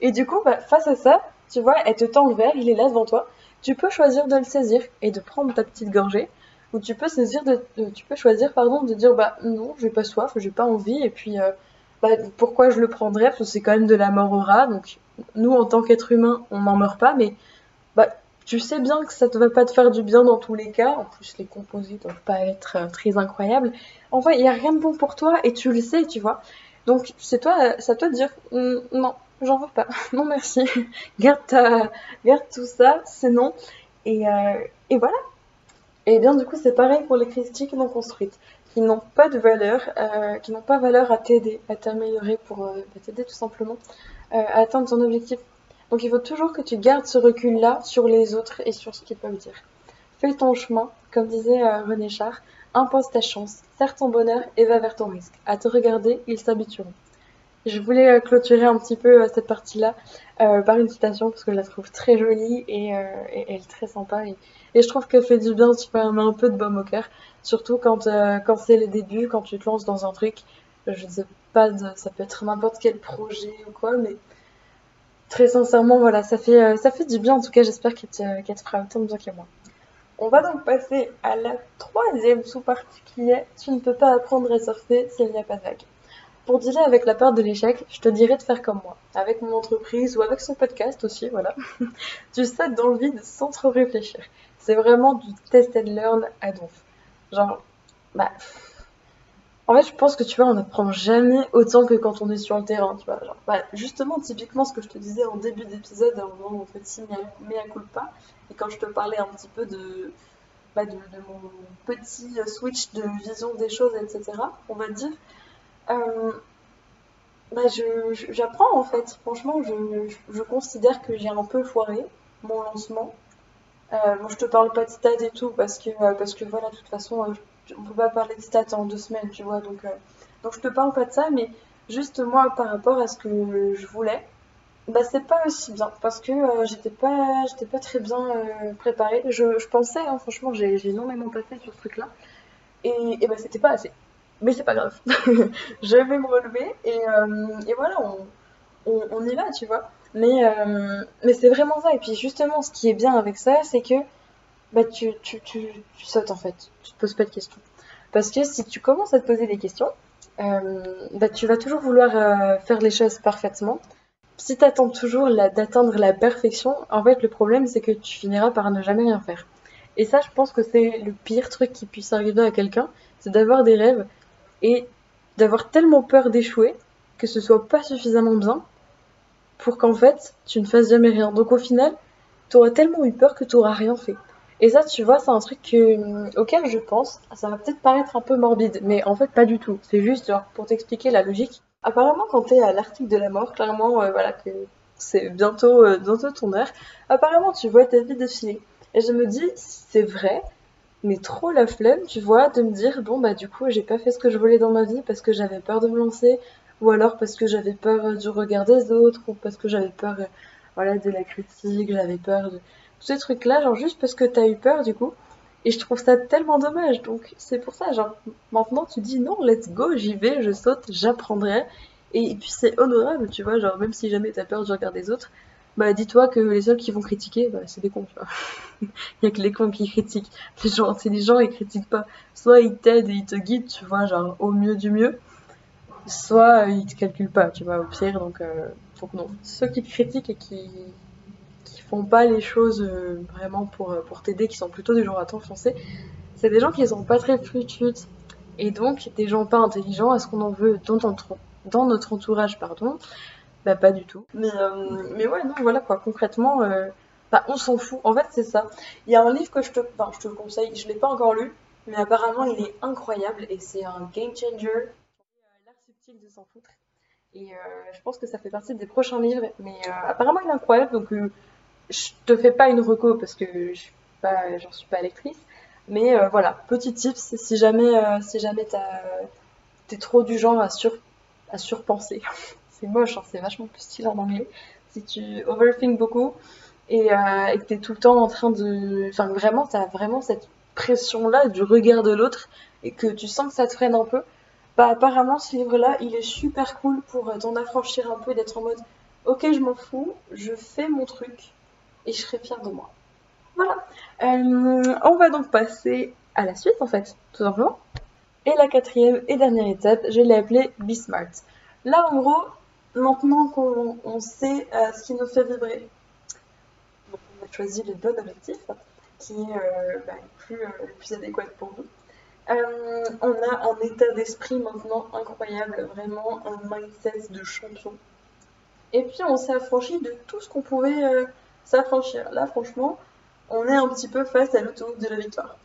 Speaker 1: Et du coup, bah, face à ça, tu vois, elle te tend le verre, il est là devant toi. Tu peux choisir de le saisir et de prendre ta petite gorgée, ou tu peux saisir de, tu peux choisir, pardon, de dire bah non, j'ai pas soif, j'ai pas envie, et puis euh, bah, pourquoi je le prendrais? Parce que c'est quand même de la mort au rat, donc nous, en tant qu'être humain, on n'en meurt pas, mais bah, tu sais bien que ça ne va pas te faire du bien dans tous les cas. En plus, les composés doivent pas être euh, très incroyables. En fait, il n'y a rien de bon pour toi et tu le sais, tu vois. Donc, c'est toi, euh, ça te dire hum, non, j'en veux pas. non, merci. garde, garde tout ça, c'est non. Et, euh, et voilà. Et bien, du coup, c'est pareil pour les critiques non construites qui n'ont pas de valeur, qui n'ont pas valeur à t'aider, à t'améliorer pour t'aider tout simplement. Euh, atteindre ton objectif. Donc il faut toujours que tu gardes ce recul-là sur les autres et sur ce qu'ils peuvent dire. Fais ton chemin, comme disait euh, René Char, impose ta chance, serre ton bonheur et va vers ton risque. À te regarder, ils s'habitueront. Je voulais euh, clôturer un petit peu cette partie-là par une citation parce que je la trouve très jolie et, elle est très sympa et, je trouve qu'elle fait du bien, tu peux un peu de baume au cœur, surtout quand, quand c'est le début, quand tu te lances dans un truc, je ne sais pas, ça peut être n'importe quel projet ou quoi, mais très sincèrement, voilà, ça fait, euh, ça fait du bien. En tout cas, j'espère qu'elle te, fera autant de bien que moi. On va donc passer à la troisième sous-partie qui est Tu ne peux pas apprendre à surfer s'il n'y a pas de vague. Pour dealer avec la peur de l'échec, je te dirais de faire comme moi, avec mon entreprise ou avec ce podcast aussi, voilà. tu sautes dans le vide sans trop réfléchir. C'est vraiment du test and learn à donf. Genre, bah, en fait, je pense que tu vois, on n'apprend jamais autant que quand on est sur le terrain, tu vois. Genre, bah, justement, typiquement, ce que je te disais en début d'épisode, au moment où on fait mea culpa, et quand je te parlais un petit peu de, bah, de, mon petit switch de vision des choses, etc., on va dire, euh, bah, j'apprends en fait. Franchement, je, considère que j'ai un peu foiré mon lancement. Euh, bon, je te parle pas de stade et tout parce que, euh, parce que voilà, de toute façon, euh, on peut pas parler de stats en deux semaines, tu vois. Donc, euh, donc je te parle pas de ça, mais juste moi par rapport à ce que je voulais, bah c'est pas aussi bien parce que euh, j'étais pas pas très bien euh, préparée. Je, pensais, hein, franchement, j'ai énormément passé sur ce truc-là et, et bah c'était pas assez. Mais c'est pas grave. je vais me relever et, et voilà, on, on, y va, tu vois. Mais, mais c'est vraiment ça. Et puis justement, ce qui est bien avec ça, c'est que bah, tu, tu, tu, sautes en fait. Tu te poses pas de questions. Parce que si tu commences à te poser des questions, euh, bah, tu vas toujours vouloir euh, faire les choses parfaitement. Si tu attends toujours d'atteindre la perfection, en fait, le problème, c'est que tu finiras par ne jamais rien faire. Et ça, je pense que c'est le pire truc qui puisse arriver à quelqu'un, c'est d'avoir des rêves et d'avoir tellement peur d'échouer que ce soit pas suffisamment bien pour qu'en fait, tu ne fasses jamais rien. Donc au final, tu auras tellement eu peur que tu auras rien fait. Et ça, tu vois, c'est un truc auquel je pense. Ça va peut-être paraître un peu morbide, mais en fait, pas du tout. C'est juste, pour t'expliquer la logique. Apparemment, quand t'es à l'article de la mort, clairement, euh, voilà, que c'est bientôt, euh, bientôt ton heure, apparemment, tu vois ta vie défiler. Et je me dis, c'est vrai, mais trop la flemme, tu vois, de me dire, bon, bah, du coup, j'ai pas fait ce que je voulais dans ma vie parce que j'avais peur de me lancer, ou alors parce que j'avais peur du regard des autres, ou parce que j'avais peur, euh, voilà, de la critique, j'avais peur de tous ces trucs-là, genre juste parce que t'as eu peur du coup. Et je trouve ça tellement dommage. Donc c'est pour ça, genre maintenant tu dis non, let's go, j'y vais, je saute, j'apprendrai. Et puis c'est honorable, tu vois, genre même si jamais t'as peur du regard des autres, bah dis-toi que les seuls qui vont critiquer, bah c'est des cons, tu. Il y a que les cons qui critiquent. Les gens intelligents, ils critiquent pas. Soit ils t'aident et ils te guident, tu vois, genre au mieux du mieux. Soit ils te calculent pas, tu vois, au pire. Donc, euh, donc non. Ceux qui te critiquent et qui, font pas les choses euh, vraiment pour, euh, pour t'aider, qui sont plutôt du genre à t'enfoncer, c'est des gens qui sont pas très fluctueux et donc des gens pas intelligents. Est-ce qu'on en veut dans notre entourage, pardon Bah pas du tout. Mais, euh, mais ouais, non, voilà quoi. Concrètement, bah, on s'en fout. En fait, c'est ça. Il y a un livre que je te, je te conseille. Je l'ai pas encore lu, mais apparemment il est incroyable et c'est un game changer. L'art subtil de s'en foutre. Et je pense que ça fait partie des prochains livres. Mais apparemment, il est incroyable. Donc, je te fais pas une reco parce que je j'en suis pas lectrice. Mais euh, voilà, petit tips, si jamais, euh, si jamais t'es trop du genre à, sur, à surpenser. c'est moche, hein, c'est vachement plus stylé en anglais. Si tu overthink beaucoup et, euh, et que t'es tout le temps en train de... Enfin vraiment, t'as vraiment cette pression-là du regard de l'autre et que tu sens que ça te freine un peu. Bah apparemment ce livre-là, il est super cool pour t'en affranchir un peu, d'être en mode ok je m'en fous, je fais mon truc, et je serai fière de moi. Voilà. Euh, on va donc passer à la suite en fait, tout simplement. Et la quatrième et dernière étape, je l'ai appelée Be Smart. Là en gros, maintenant qu'on sait euh, ce qui nous fait vibrer, on a choisi le bon objectif qui est euh, bah, le, plus, adéquat pour nous. on a un état d'esprit maintenant incroyable, vraiment un mindset de champion. Et puis on s'est affranchi de tout ce qu'on pouvait s'affranchir. Là, franchement, on est un petit peu face à l'autoroute de la victoire.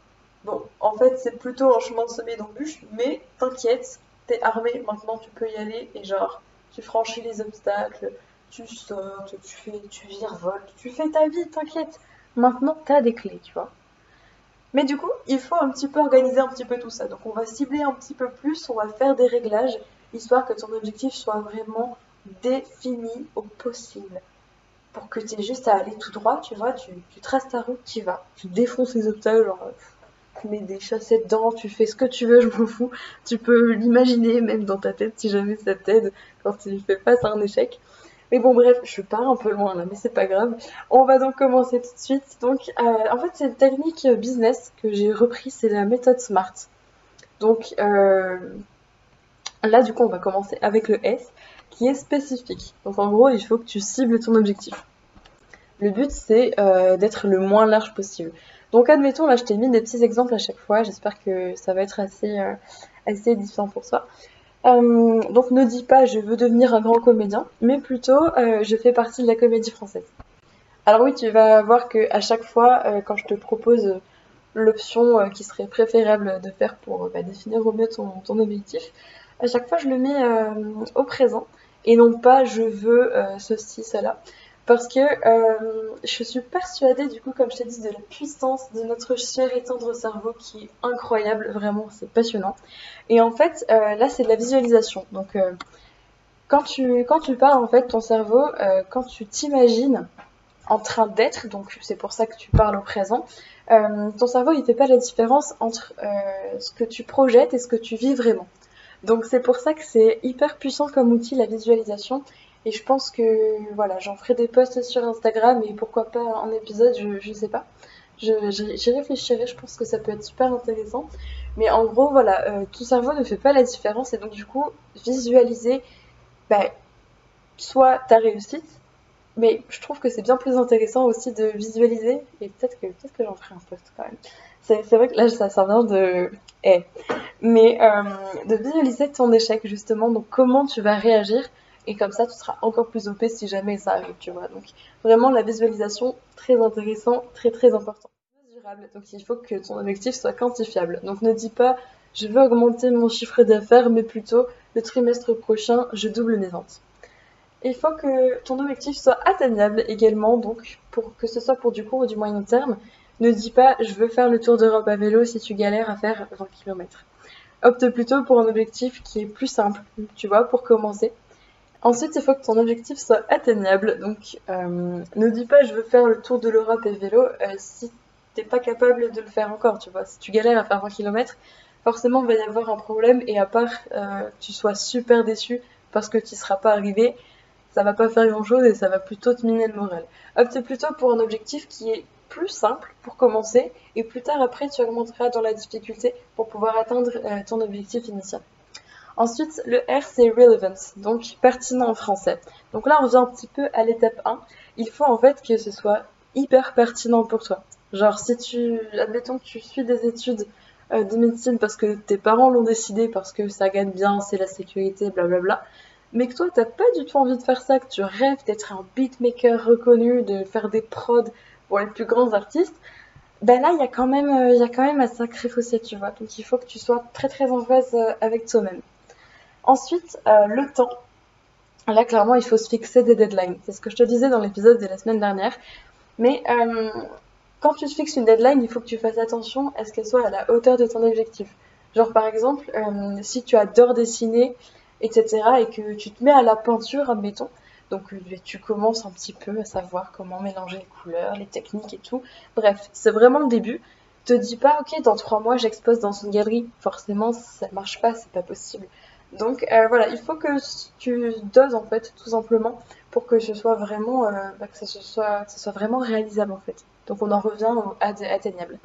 Speaker 1: Bon, en fait, c'est plutôt un chemin semé d'embûches, mais t'inquiète, t'es armé, maintenant tu peux y aller, et genre, tu franchis les obstacles, tu sautes, tu fais, tu virevoltes, tu fais ta vie, t'inquiète. Maintenant, t'as des clés, tu vois. Mais du coup, il faut un petit peu organiser un petit peu tout ça. Donc on va cibler un petit peu plus, on va faire des réglages, histoire que ton objectif soit vraiment défini au possible pour que tu aies juste à aller tout droit, tu vois, tu, traces ta route, tu vas. Tu défonces les obstacles, genre, tu mets des chaussettes dedans, tu fais ce que tu veux, je m'en fous. Tu peux l'imaginer même dans ta tête si jamais ça t'aide quand tu fais face à un échec. Mais bon, bref, je pars un peu loin là, mais c'est pas grave. On va donc commencer tout de suite. Donc, euh, en fait, c'est une technique business que j'ai repris, c'est la méthode SMART. Donc, euh, là, du coup, on va commencer avec le S qui est spécifique. Donc en gros, il faut que tu cibles ton objectif. Le but, c'est euh, d'être le moins large possible. Donc admettons, là je t'ai mis des petits exemples à chaque fois, j'espère que ça va être assez, euh, assez différent pour toi. Euh, donc ne dis pas je veux devenir un grand comédien, mais plutôt je fais partie de la comédie française. Alors oui, tu vas voir que à chaque fois, quand je te propose l'option qui serait préférable de faire pour bah, définir au mieux ton, objectif, à chaque fois je le mets au présent et non pas je veux euh, ceci, cela. Parce que euh, je suis persuadée, du coup, comme je t'ai dit, de la puissance de notre cher et tendre cerveau qui est incroyable, vraiment, c'est passionnant. Et en fait, euh, là, c'est de la visualisation. Donc, quand, tu, quand tu parles, en fait, ton cerveau, quand tu t'imagines en train d'être, donc c'est pour ça que tu parles au présent, euh, ton cerveau il fait pas la différence entre euh, ce que tu projettes et ce que tu vis vraiment. Donc c'est pour ça que c'est hyper puissant comme outil la visualisation. Et je pense que voilà, j'en ferai des posts sur Instagram et pourquoi pas un épisode, je, je sais pas. J'y réfléchirai, je pense que ça peut être super intéressant. Mais en gros, voilà, euh, ton cerveau ne fait pas la différence et donc du coup, visualiser bah, soit ta réussite, mais je trouve que c'est bien plus intéressant aussi de visualiser, et peut-être que, peut que j'en ferai un post quand même. C'est vrai que là, ça, ça vient de... Eh. Mais euh, de visualiser ton échec, justement, donc comment tu vas réagir, et comme ça, tu seras encore plus OP si jamais ça arrive, tu vois. Donc vraiment, la visualisation, très intéressant, très très important. Mesurable, donc il faut que ton objectif soit quantifiable. Donc ne dis pas, je veux augmenter mon chiffre d'affaires, mais plutôt, le trimestre prochain, je double mes ventes. Il faut que ton objectif soit atteignable également, donc pour que ce soit pour du court ou du moyen terme. Ne dis pas je veux faire le tour d'Europe à vélo si tu galères à faire 20 km. Opte plutôt pour un objectif qui est plus simple, tu vois, pour commencer. Ensuite, il faut que ton objectif soit atteignable. Donc, euh, ne dis pas je veux faire le tour de l'Europe à vélo euh, si t'es pas capable de le faire encore, tu vois. Si tu galères à faire 20 km, forcément il va y avoir un problème et à part euh, tu sois super déçu parce que tu seras pas arrivé, ça va pas faire grand chose et ça va plutôt te miner le moral. Opte plutôt pour un objectif qui est plus simple pour commencer et plus tard après tu augmenteras dans la difficulté pour pouvoir atteindre euh, ton objectif initial. Ensuite, le R c'est relevant, donc pertinent en français. Donc là on revient un petit peu à l'étape 1. Il faut en fait que ce soit hyper pertinent pour toi. Genre si tu, admettons que tu suis des études euh, de médecine parce que tes parents l'ont décidé, parce que ça gagne bien, c'est la sécurité, blablabla, mais que toi t'as pas du tout envie de faire ça, que tu rêves d'être un beatmaker reconnu, de faire des prods pour les plus grands artistes, ben là il y a quand même euh, il y a quand même un sacré fossé, tu vois. Donc il faut que tu sois très très en phase euh, avec toi-même. Ensuite, le temps. Là, clairement, il faut se fixer des deadlines. C'est ce que je te disais dans l'épisode de la semaine dernière. Mais quand tu te fixes une deadline, il faut que tu fasses attention à ce qu'elle soit à la hauteur de ton objectif. Genre par exemple, euh, si tu adores dessiner, etc., et que tu te mets à la peinture, admettons, donc euh, tu commences un petit peu à savoir comment mélanger les couleurs, les techniques et tout. Bref, c'est vraiment le début. Te dis pas, ok, dans trois mois j'expose dans une galerie. Forcément, ça marche pas, c'est pas possible. Donc euh, voilà, il faut que tu doses en fait, tout simplement, pour que ce soit vraiment, bah, que soit, soit vraiment réalisable en fait. Donc on en revient à atteignable.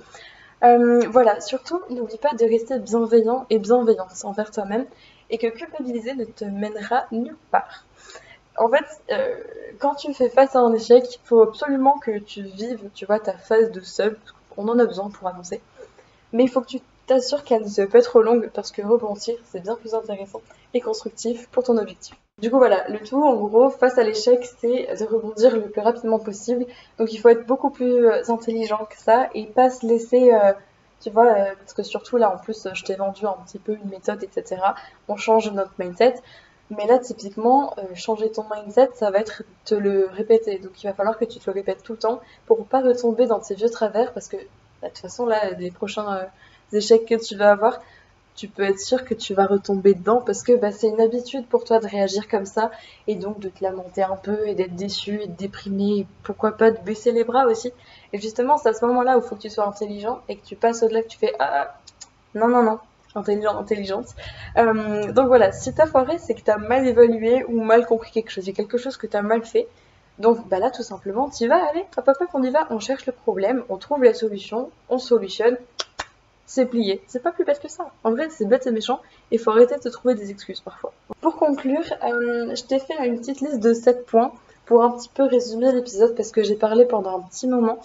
Speaker 1: Euh, voilà, surtout n'oublie pas de rester bienveillant et bienveillante envers toi-même et que culpabiliser ne te mènera nulle part. En fait, euh, quand tu fais face à un échec, il faut absolument que tu vives, tu vois, ta phase de seul, on en a besoin pour avancer. Mais il faut que tu t'assures qu'elle ne se pas trop longue parce que rebondir, c'est bien plus intéressant et constructif pour ton objectif. Du coup, voilà, le tout, en gros, face à l'échec, c'est de rebondir le plus rapidement possible. Donc, il faut être beaucoup plus euh, intelligent que ça et pas se laisser, euh, tu vois, euh, parce que surtout là, en plus, je t'ai vendu un petit peu une méthode, etc. On change notre mindset. Mais là, typiquement, changer ton mindset, ça va être te le répéter. Donc, il va falloir que tu te le répètes tout le temps pour pas retomber dans tes vieux travers parce que, bah, de toute façon, là, les prochains échecs que tu vas avoir, tu peux être sûr que tu vas retomber dedans parce que bah, c'est une habitude pour toi de réagir comme ça et donc de te lamenter un peu et d'être déçu et de et pourquoi pas de baisser les bras aussi. Et justement, c'est à ce moment-là où il faut que tu sois intelligent et que tu passes au-delà, que tu fais ah, ah non, non, non, intelligent, intelligente. Euh, donc voilà, si t'as foiré, c'est que t'as mal évalué ou mal compris quelque chose. Il y a quelque chose que t'as mal fait. Donc bah là, tout simplement, tu vas, allez, hop, hop, hop, on y va, on cherche le problème, on trouve la solution, on solutionne, c'est plié. C'est pas plus bête que ça. En vrai, c'est bête et méchant, et faut arrêter de te trouver des excuses parfois. Pour conclure, euh, je t'ai fait une petite liste de 7 points pour un petit peu résumer l'épisode parce que j'ai parlé pendant un petit moment.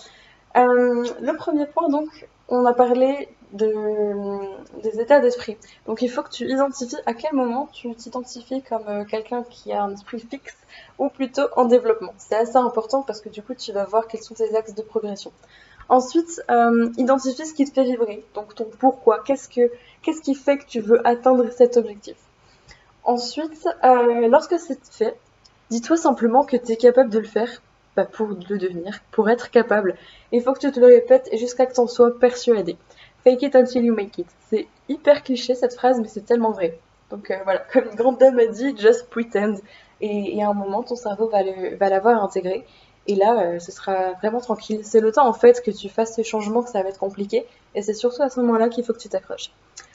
Speaker 1: Euh, le premier point, donc, on a parlé de, des états d'esprit. Donc il faut que tu identifies à quel moment tu t'identifies comme euh, quelqu'un qui a un esprit fixe ou plutôt en développement. C'est assez important parce que du coup tu vas voir quels sont tes axes de progression. Ensuite, euh, identifie ce qui te fait vibrer, donc ton pourquoi, qu'est-ce, que, qu'est-ce qui fait que tu veux atteindre cet objectif? Ensuite, euh, lorsque c'est fait, dis-toi simplement que tu es capable de le faire bah, pour le devenir, pour être capable. Il faut que tu te le répètes jusqu'à que tu en sois persuadé. Fake it until you make it. C'est hyper cliché cette phrase, mais c'est tellement vrai. Donc euh, voilà, comme une grande dame a dit, just pretend. Et, à un moment, ton cerveau va, va l'avoir intégré Et là, euh, ce sera vraiment tranquille. C'est le temps en fait que tu fasses ce changement que ça va être compliqué. Et c'est surtout à ce moment-là qu'il faut que tu t'accroches.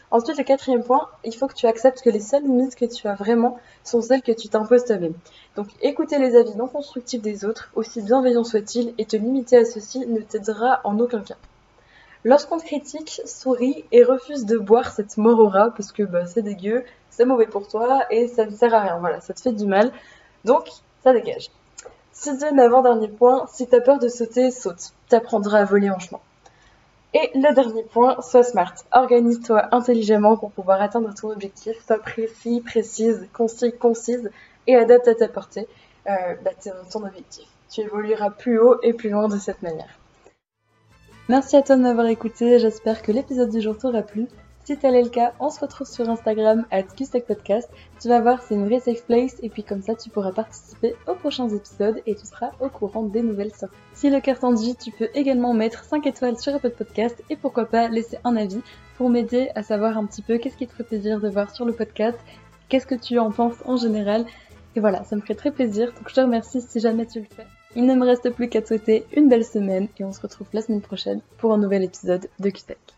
Speaker 1: Ensuite, le quatrième point, il faut que tu acceptes que les seules limites que tu as vraiment sont celles que tu t'imposes toi-même. Donc, écouter les avis non constructifs des autres, aussi bienveillants soient-ils, et te limiter à ceci ne t'aidera en aucun cas. Lorsqu'on te critique, souris et refuse de boire cette morora parce que bah, c'est dégueu, c'est mauvais pour toi et ça ne sert à rien. Voilà, ça te fait du mal. Donc, ça dégage. Sixième avant-dernier point, si t'as peur de sauter, saute. T'apprendras à voler en chemin. Et le dernier point, sois smart. Organise-toi intelligemment pour pouvoir atteindre ton objectif. Sois précis, précise, concis, concise et adapte à ta portée euh, bah, ton objectif. Tu évolueras plus haut et plus loin de cette manière. Merci à toi de m'avoir écouté, j'espère que l'épisode du jour t'aura plu. Si tel est le cas, on se retrouve sur Instagram at Podcast. Tu vas voir, c'est une vraie safe place et puis comme ça tu pourras participer aux prochains épisodes et tu seras au courant des nouvelles sorties. Si le cœur dit, tu peux également mettre 5 étoiles sur Apple Podcast et pourquoi pas laisser un avis pour m'aider à savoir un petit peu qu'est-ce qui te ferait plaisir de voir sur le podcast, qu'est-ce que tu en penses en général. Et voilà, ça me ferait très plaisir, donc je te remercie si jamais tu le fais. Il ne me reste plus qu'à te souhaiter une belle semaine et on se retrouve la semaine prochaine pour un nouvel épisode de QTech.